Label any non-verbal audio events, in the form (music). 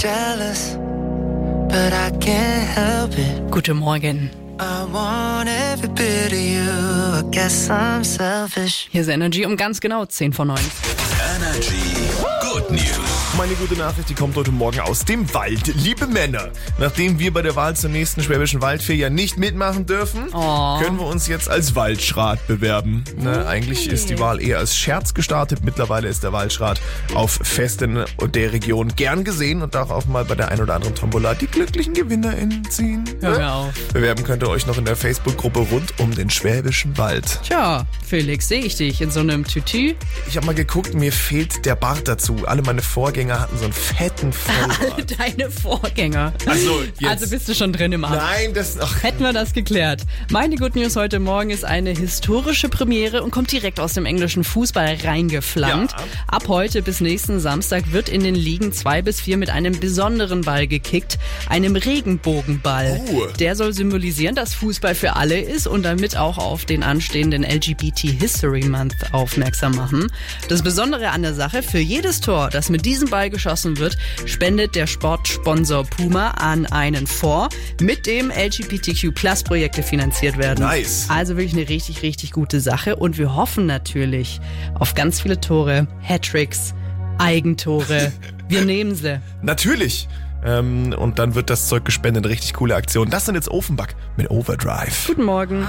jealous, but I can't help it. Guten Morgen. I want every bit of you. I guess I'm selfish. Hier ist Energy um ganz genau 10 vor 9. Energy Good News. Meine gute Nachricht, die kommt heute Morgen aus dem Wald. Liebe Männer, nachdem wir bei der Wahl zur nächsten Schwäbischen Waldfee ja nicht mitmachen dürfen, Oh. können wir uns jetzt als Waldschrat bewerben. Ne, eigentlich ist die Wahl eher als Scherz gestartet. Mittlerweile ist der Waldschrat auf Festen der Region gern gesehen und darf auch mal bei der ein oder anderen Tombola die glücklichen GewinnerInnen ziehen. Hör mir auf. Bewerben könnt ihr euch noch in der Facebook-Gruppe rund um den Schwäbischen Wald. Tja, Felix, sehe ich dich in so einem Tütü. Ich habe mal geguckt, mir fehlt der Bart dazu. Alle meine Vorgänger hatten so einen fetten (laughs) Vollbart. Deine Vorgänger. Also, jetzt. Also bist du schon drin im Amt. Nein, das. Ach, Hätten wir das geklärt. Meine Good News heute Morgen ist eine historische Premiere und kommt direkt aus dem englischen Fußball reingeflammt. Ja. Ab heute bis nächsten Samstag wird in den Ligen 2 bis 4 mit einem besonderen Ball gekickt, einem Regenbogenball. Oh. Der soll symbolisieren, dass Fußball für alle ist und damit auch auf den anstehenden LGBT History Month aufmerksam machen. Das Besondere an der Sache, für jedes Tor, das mit diesem Ball geschossen wird, spendet der Sportsponsor Puma an einen Fonds, mit dem LGBTQ Plus Projekte finanziert werden. Nice. Also wirklich eine richtig, richtig gute Sache und wir hoffen natürlich auf ganz viele Tore, Hattricks, Eigentore. (laughs) Wir nehmen sie. natürlich. Ähm, und dann wird das Zeug gespendet. Richtig coole Aktion. Das sind jetzt Ofenbach mit Overdrive. Guten Morgen.